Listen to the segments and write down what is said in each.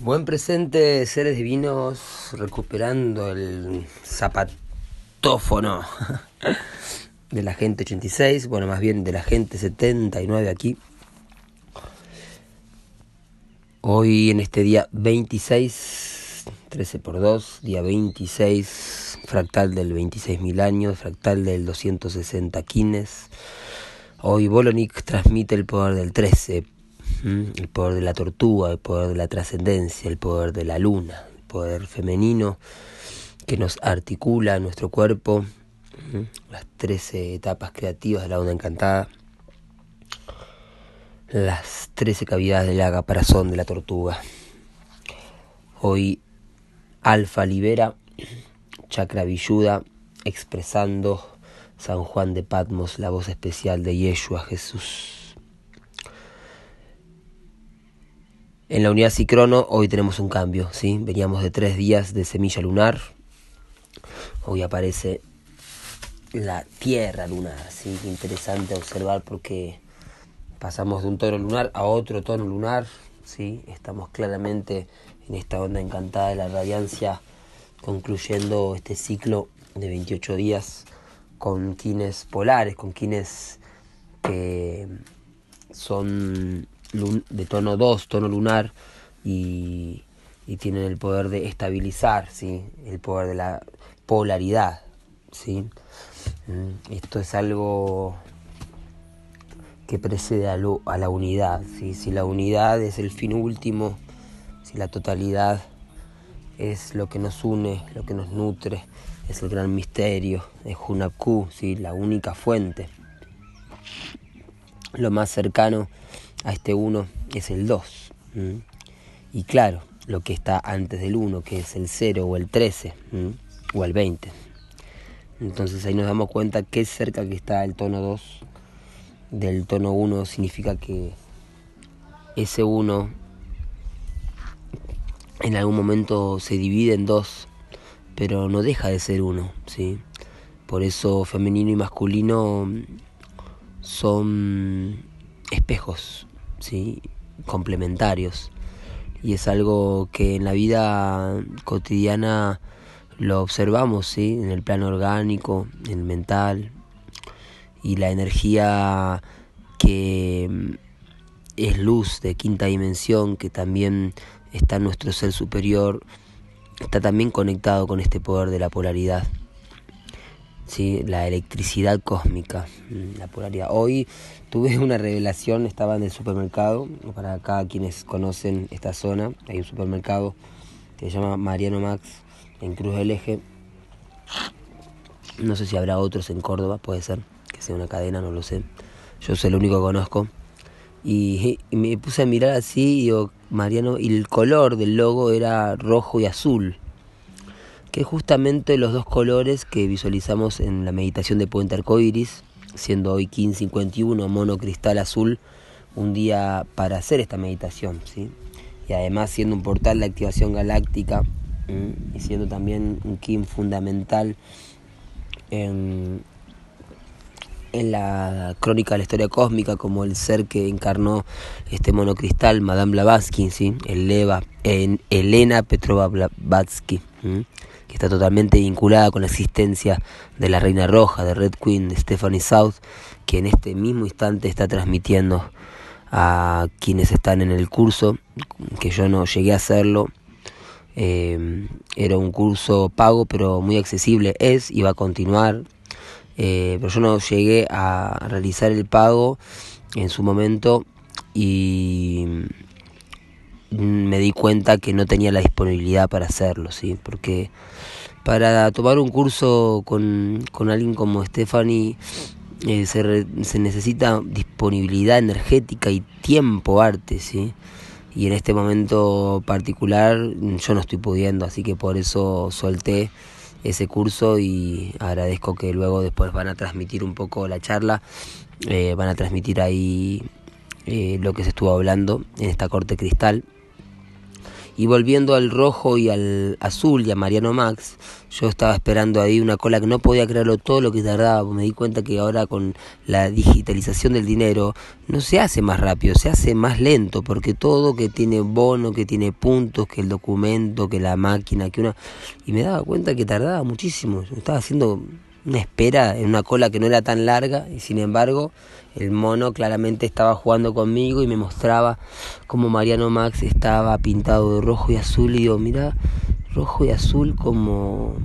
Buen presente, seres divinos, recuperando el zapatófono de la gente 86, bueno, más bien de la gente 79 aquí. Hoy en este día 26, 13 por 2, día 26, fractal del 26.000 años, fractal del 260 quines. Hoy Bolonik transmite el poder del 13 el poder de la tortuga, el poder de la trascendencia, el poder de la luna, el poder femenino que nos articula nuestro cuerpo, las trece etapas creativas de la onda encantada, las trece cavidades del agaparazón de la tortuga. Hoy Alfa libera, chakra villuda, expresando San Juan de Patmos, la voz especial de Yeshua Jesús. En la unidad Cicrono hoy tenemos un cambio, ¿sí? Veníamos de tres días de semilla lunar. Hoy aparece la tierra lunar, ¿sí? interesante observar porque pasamos de un tono lunar a otro tono lunar, ¿sí? Estamos claramente en esta onda encantada de la radiancia, concluyendo este ciclo de 28 días con quines polares, con quines que son de tono 2, tono lunar, y, tienen el poder de estabilizar, ¿sí? el poder de la polaridad. ¿sí? Mm, esto es algo que precede a, la unidad. ¿sí? Si la unidad es el fin último, si la totalidad es lo que nos une, lo que nos nutre, es el gran misterio, es Hunapku, ¿sí? la única fuente. Lo más cercano a este 1 es el 2. Y claro, lo que está antes del 1, que es el 0 o el 13 o el 20. Entonces ahí nos damos cuenta que cerca que está el tono 2 del tono 1 significa que ese 1 en algún momento se divide en dos, pero no deja de ser uno, ¿sí? Por eso femenino y masculino son espejos, ¿sí? complementarios. Y es algo que en la vida cotidiana lo observamos, ¿sí? en el plano orgánico, en el mental. Y la energía que mm, es luz de quinta dimensión, que también está en nuestro ser superior, está también conectado con este poder de la polaridad. ¿Sí? la electricidad cósmica, mm, la polaridad. Hoy tuve una revelación, estaba en el supermercado, para acá quienes conocen esta zona, hay un supermercado que se llama Mariano Max en Cruz del Eje. No sé si habrá otros en Córdoba, puede ser, que sea una cadena, no lo sé. Yo soy el único que conozco. Y, y me puse a mirar así y digo, Mariano, y el color del logo era rojo y azul que justamente los dos colores que visualizamos en la meditación de Puente Arcoiris, siendo hoy 1551 mono cristal azul, un día para hacer esta meditación, ¿sí? y además siendo un portal de activación galáctica y siendo también un Kim fundamental en, en la crónica de la historia cósmica como el ser que encarnó este monocristal, Madame Blavatsky, ¿sí? el Elena Petrova Blavatsky que está totalmente vinculada con la existencia de la Reina Roja, de Red Queen, de Stephanie South, que en este mismo instante está transmitiendo a quienes están en el curso, que yo no llegué a hacerlo. Eh, era un curso pago, pero muy accesible. Es y va a continuar. Eh, pero yo no llegué a realizar el pago en su momento y me di cuenta que no tenía la disponibilidad para hacerlo, ¿sí? Porque para tomar un curso con, con alguien como Stephanie eh, se, se, necesita disponibilidad energética y tiempo arte, ¿sí? Y en este momento particular yo no estoy pudiendo, así que por eso solté ese curso y agradezco que luego después van a transmitir un poco la charla, eh, van a transmitir ahí eh, lo que se estuvo hablando en esta corte cristal Y volviendo al rojo y al azul y a Mariano Max, yo estaba esperando ahí una cola que no podía creerlo todo lo que tardaba. Me di cuenta que ahora con la digitalización del dinero no se hace más rápido, se hace más lento, porque todo que tiene bono, que tiene puntos, que el documento, que la máquina, que una... Y me daba cuenta que tardaba muchísimo. estaba haciendo una espera en una cola que no era tan larga y sin embargo el mono claramente estaba jugando conmigo y me mostraba cómo Mariano Max estaba pintado de rojo y azul y digo, mira, rojo y azul como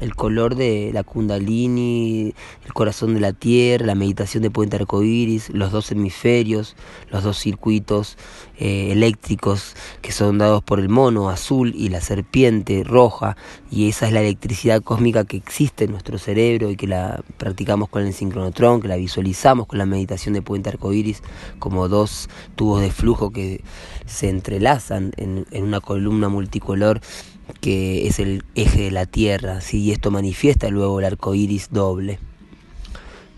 el color de la kundalini, el corazón de la tierra, la meditación de puente arcoíris, los dos hemisferios, los dos circuitos eh, eléctricos que son dados por el mono azul y la serpiente roja, y esa es la electricidad cósmica que existe en nuestro cerebro y que la practicamos con el sincronotrón, que la visualizamos con la meditación de puente arcoíris como dos tubos de flujo que se entrelazan en, en una columna multicolor que es el eje de la Tierra, ¿sí? y esto manifiesta luego el arco iris doble.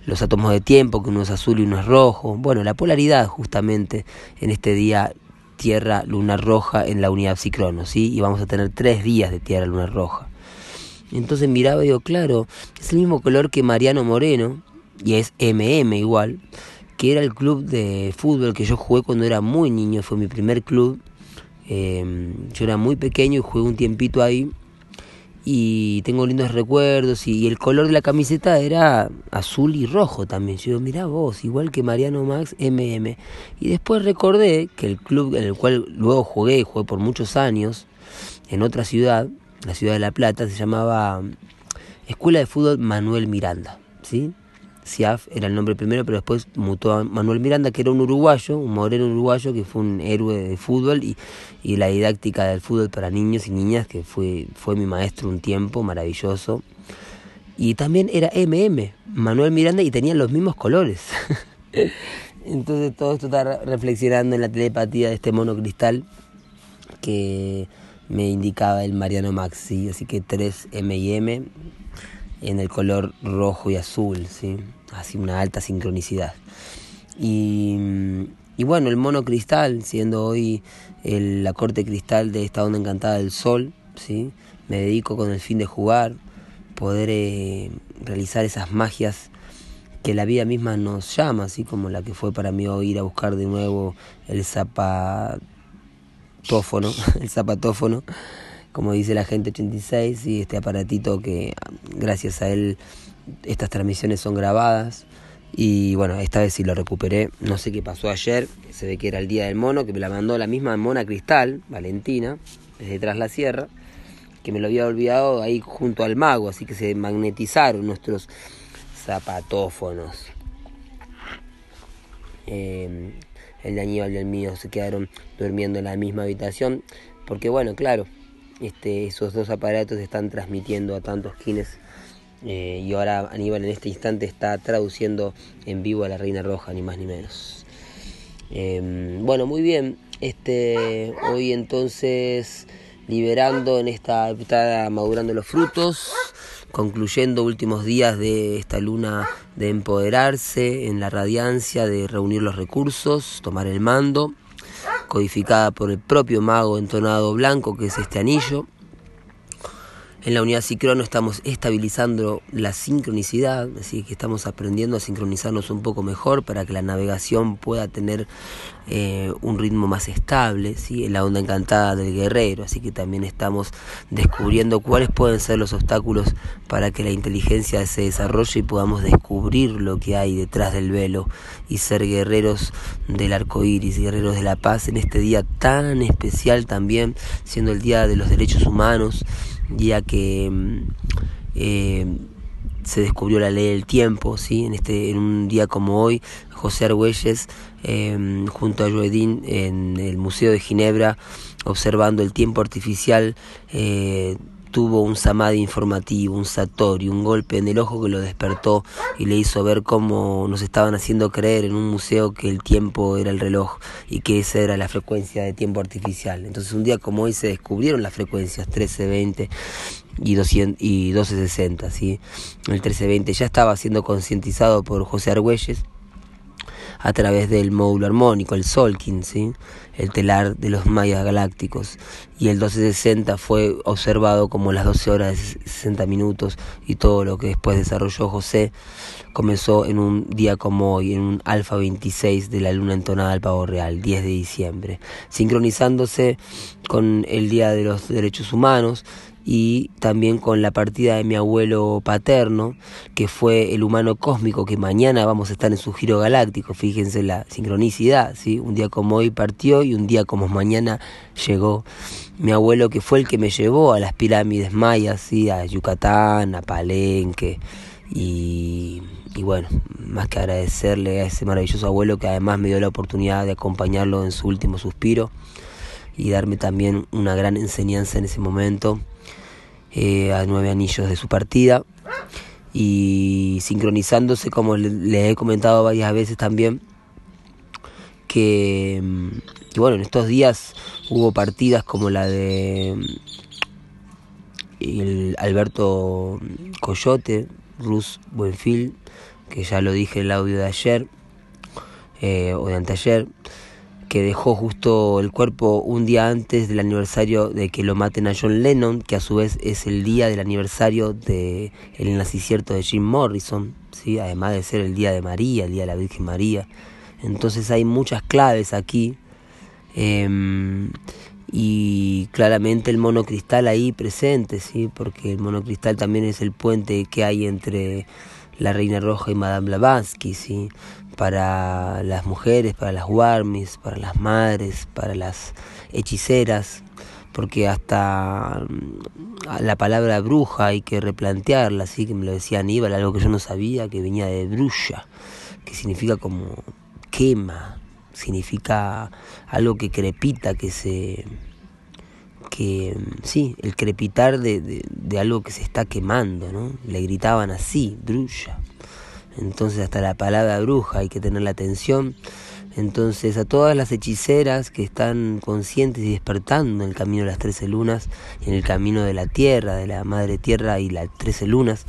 Los átomos de tiempo, que uno es azul y uno es rojo. Bueno, la polaridad justamente en este día Tierra, Luna Roja en la unidad psicrono, ¿sí? y vamos a tener tres días de Tierra, Luna Roja. Entonces miraba y digo, claro, es el mismo color que Mariano Moreno, y es MM igual, que era el club de fútbol que yo jugué cuando era muy niño, fue mi primer club, Em, yo era muy pequeño y jugué un tiempito ahí y tengo lindos recuerdos y, el color de la camiseta era azul y rojo también. Yo digo, mirá vos, igual que Mariano Max MM. Y después recordé que el club en el cual luego jugué, jugué por muchos años, en otra ciudad, la ciudad de La Plata, se llamaba Escuela de Fútbol Manuel Miranda, ¿sí? Siaf era el nombre primero, pero después mutó a Manuel Miranda, que era un uruguayo, un moreno uruguayo, que fue un héroe de fútbol y, y la didáctica del fútbol para niños y niñas, que fue, fue mi maestro un tiempo, maravilloso. Y también era MM, Manuel Miranda, y tenían los mismos colores. Entonces todo esto está reflexionando en la telepatía de este mono cristal que me indicaba el Mariano Maxi, así que 3 M y M en el color rojo y azul, ¿sí? así una alta sincronicidad. Y, bueno, el mono cristal, siendo hoy el, la corte cristal de esta onda encantada del sol, ¿sí? me dedico con el fin de jugar, poder eh, realizar esas magias que la vida misma nos llama, así como la que fue para mí hoy ir a buscar de nuevo el zapatófono, el zapatófono como dice la gente 86, y este aparatito que gracias a él estas transmisiones son grabadas. Y bueno, esta vez sí lo recuperé. No sé qué pasó ayer, se ve que era el día del mono, que me la mandó la misma mona cristal, Valentina, desde tras la sierra, que me lo había olvidado ahí junto al mago, así que se magnetizaron nuestros zapatófonos. Eh, el de Aníbal y el mío se quedaron durmiendo en la misma habitación, porque bueno, claro, este, esos dos aparatos están transmitiendo a tantos kines eh, y ahora Aníbal en este instante está traduciendo en vivo a la Reina Roja, ni más ni menos. Em, bueno, muy bien. Este, hoy entonces liberando en esta, está madurando los frutos, concluyendo últimos días de esta luna de empoderarse en la radiancia, de reunir los recursos, tomar el mando codificada por el propio mago entonado blanco, que es este anillo. En la unidad sincrono estamos estabilizando la sincronicidad, así que estamos aprendiendo a sincronizarnos un poco mejor para que la navegación pueda tener eh, un ritmo más estable, ¿sí? en la onda encantada del guerrero, así que también estamos descubriendo cuáles pueden ser los obstáculos para que la inteligencia se desarrolle y podamos descubrir lo que hay detrás del velo y ser guerreros del arco iris, guerreros de la paz en este día tan especial también, siendo el Día de los Derechos Humanos día que mm, eh, se descubrió la ley del tiempo, ¿sí? en, este, en un día como hoy, José Argüelles, eh, junto a Joedín en el Museo de Ginebra, observando el tiempo artificial, eh, tuvo un samadhi informativo, un satori, un golpe en el ojo que lo despertó y le hizo ver cómo nos estaban haciendo creer en un museo que el tiempo era el reloj y que esa era la frecuencia de tiempo artificial. Entonces un día como hoy se descubrieron las frecuencias 1320 y, 200, y 1260, ¿sí? El 1320 ya estaba siendo concientizado por José Argüelles a través del módulo armónico, el Solkin, ¿sí? el telar de los mayas galácticos. Y el 1260 fue observado como las 12 horas de 60 minutos y todo lo que después desarrolló José comenzó en un día como hoy, en un alfa 26 de la luna entonada al pavo real, 10 de diciembre, sincronizándose con el Día de los Derechos Humanos y también con la partida de mi abuelo paterno, que fue el humano cósmico que mañana vamos a estar en su giro galáctico, fíjense la sincronicidad, ¿sí? un día como hoy partió y un día como mañana llegó mi abuelo que fue el que me llevó a las pirámides mayas, ¿sí? a Yucatán, a Palenque y, y bueno, más que agradecerle a ese maravilloso abuelo que además me dio la oportunidad de acompañarlo en su último suspiro y darme también una gran enseñanza en ese momento eh, a nueve anillos de su partida. Y sincronizándose como le, he comentado varias veces también que, bueno en estos días hubo partidas como la de el Alberto Coyote Rus Buenfil que ya lo dije en el audio de ayer eh, o de anteayer que dejó justo el cuerpo un día antes del aniversario de que lo maten a John Lennon, que a su vez es el día del aniversario del el nacimiento de Jim Morrison, ¿sí? además de ser el día de María, el día de la Virgen María. Entonces hay muchas claves aquí. Em, y claramente el monocristal ahí presente, ¿sí? porque el monocristal también es el puente que hay entre la Reina Roja y Madame Blavatsky, ¿sí? Para las mujeres, para las warmis, para las madres, para las hechiceras, porque hasta mm, la palabra bruja hay que replantearla, así que me lo decía Aníbal, algo que yo no sabía, que venía de bruja, que significa como quema, significa algo que crepita, que se que sí, el crepitar de, de, de algo que se está quemando, ¿no? Le gritaban así, bruja. Entonces hasta la palabra bruja hay que tener la atención. Entonces a todas las hechiceras que están conscientes y despertando en el camino de las trece lunas, en el camino de la tierra, de la madre tierra y las trece lunas,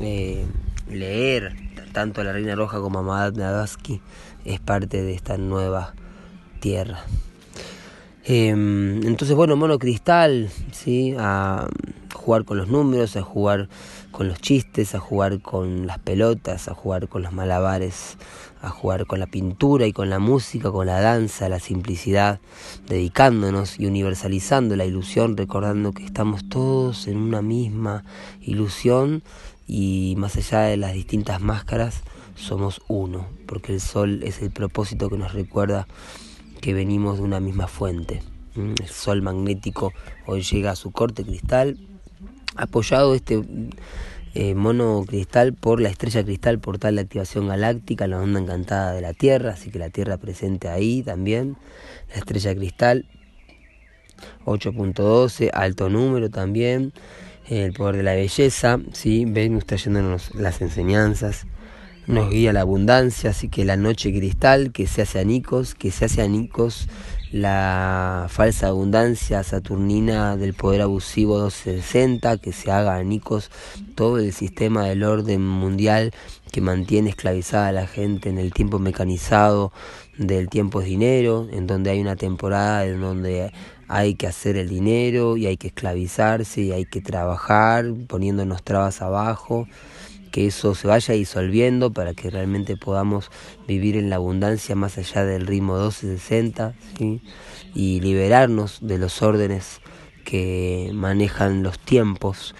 eh, leer tanto a la Reina Roja como a Madame Blavatsky es parte de esta nueva tierra. Em, entonces, bueno, mono cristal, ¿sí? a jugar con los números, a jugar con los chistes, a jugar con las pelotas, a jugar con los malabares, a jugar con la pintura y con la música, con la danza, la simplicidad, dedicándonos y universalizando la ilusión, recordando que estamos todos en una misma ilusión y más allá de las distintas máscaras, somos uno, porque el sol es el propósito que nos recuerda que venimos de una misma fuente. Mm, el sol magnético hoy llega a su corte cristal, apoyado este eh, mono cristal por la estrella cristal, portal de activación galáctica, la onda encantada de la Tierra, así que la Tierra presente ahí también, la estrella cristal 8.12, alto número también, el poder de la belleza, ¿sí? Venus trayéndonos las enseñanzas, nos guía la abundancia, así que la noche cristal que se hace anicos, que se hace anicos la falsa abundancia saturnina del poder abusivo 260, que se haga anicos todo el sistema del orden mundial que mantiene esclavizada a la gente en el tiempo mecanizado del tiempo es dinero, en donde hay una temporada en donde hay que hacer el dinero y hay que esclavizarse y hay que trabajar poniéndonos trabas abajo que eso se vaya disolviendo para que realmente podamos vivir en la abundancia más allá del ritmo 1260 ¿sí? y liberarnos de los órdenes que manejan los tiempos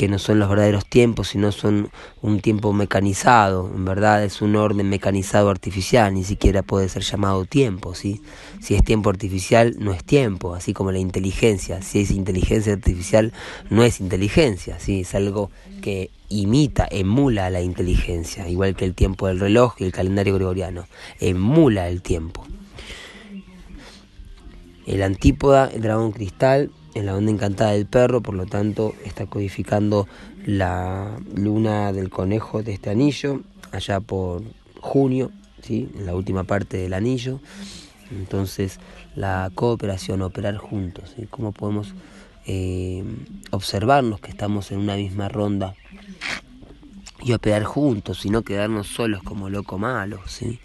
que no son los verdaderos tiempos, sino son un tiempo mecanizado, en verdad es un orden mecanizado artificial, ni siquiera puede ser llamado tiempo, ¿sí? Si es tiempo artificial, no es tiempo, así como la inteligencia, si es inteligencia artificial, no es inteligencia, ¿sí? Es algo que imita, emula la inteligencia, igual que el tiempo del reloj y el calendario gregoriano, emula el tiempo. El antípoda, el dragón cristal, en la onda encantada del perro, por lo tanto está codificando la luna del conejo de este anillo, allá por junio, ¿sí? en la última parte del anillo. Entonces la cooperación, operar juntos, ¿sí? cómo podemos eh, observarnos que estamos en una misma ronda y operar juntos y no quedarnos solos como loco malo, ¿sí?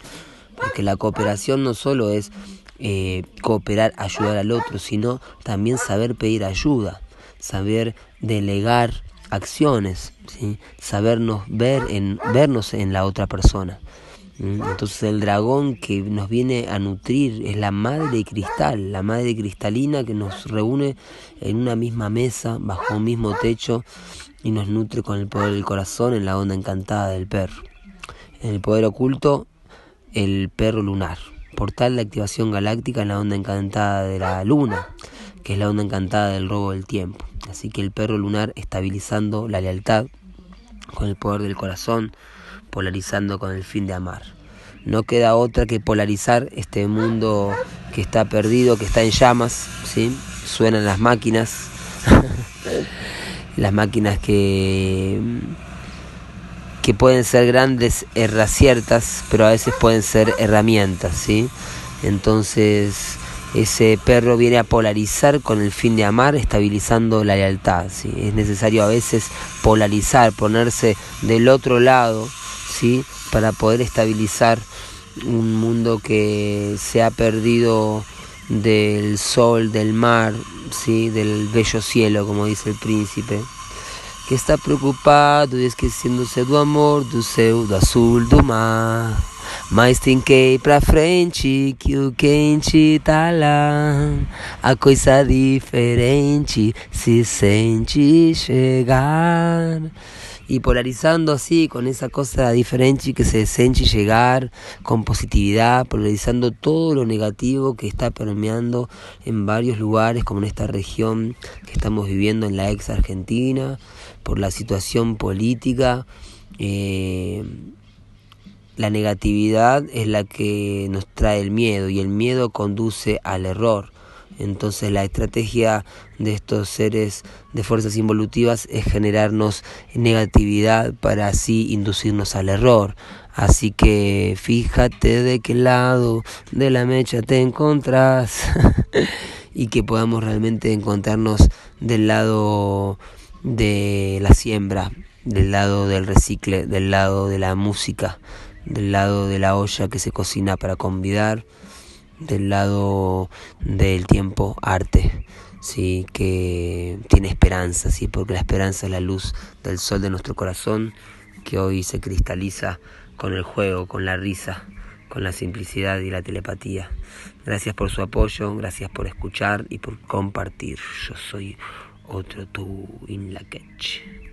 porque la cooperación no solo es eh, cooperar, ayudar al otro, sino también saber pedir ayuda, saber delegar acciones, ¿sí? sabernos ver en, vernos en la otra persona. Entonces el dragón que nos viene a nutrir es la madre cristal, la madre cristalina que nos reúne en una misma mesa, bajo un mismo techo y nos nutre con el poder del corazón en la onda encantada del perro. En el poder oculto, el perro lunar. Portal de activación galáctica en la onda encantada de la luna, que es la onda encantada del robo del tiempo. Así que el perro lunar estabilizando la lealtad con el poder del corazón, polarizando con el fin de amar. No queda otra que polarizar este mundo que está perdido, que está en llamas, ¿sí? Suenan las máquinas, las máquinas que que pueden ser grandes herraciertas, pero a veces pueden ser herramientas, ¿sí? Entonces, ese perro viene a polarizar con el fin de amar, estabilizando la lealtad, ¿sí? Es necesario a veces polarizar, ponerse del otro lado, ¿sí? Para poder estabilizar un mundo que se ha perdido del sol, del mar, ¿sí? del bello cielo, como dice el príncipe que está preocupado esquecendo-se do amor do céu, do azul do mar. Mas tem que ir pra frente, que o quente tá lá. A coisa diferente se sente chegar. Y polarizando así con esa cosa diferente que se desence llegar, con positividad, polarizando todo lo negativo que está permeando en varios lugares, como en esta región que estamos viviendo en la ex Argentina, por la situación política. Eh, la negatividad es la que nos trae el miedo y el miedo conduce al error. Entonces la estrategia de estos seres de fuerzas involutivas es generarnos negatividad para así inducirnos al error. Así que fíjate de qué lado de la mecha te encontrás y que podamos realmente encontrarnos del lado de la siembra, del lado del recicle, del lado de la música, del lado de la olla que se cocina para convidar del lado del tiempo arte, sí, que tiene esperanza, sí, porque la esperanza es la luz del sol de nuestro corazón que hoy se cristaliza con el juego, con la risa, con la simplicidad y la telepatía. Gracias por su apoyo, gracias por escuchar y por compartir. Yo soy otro tú in la catch.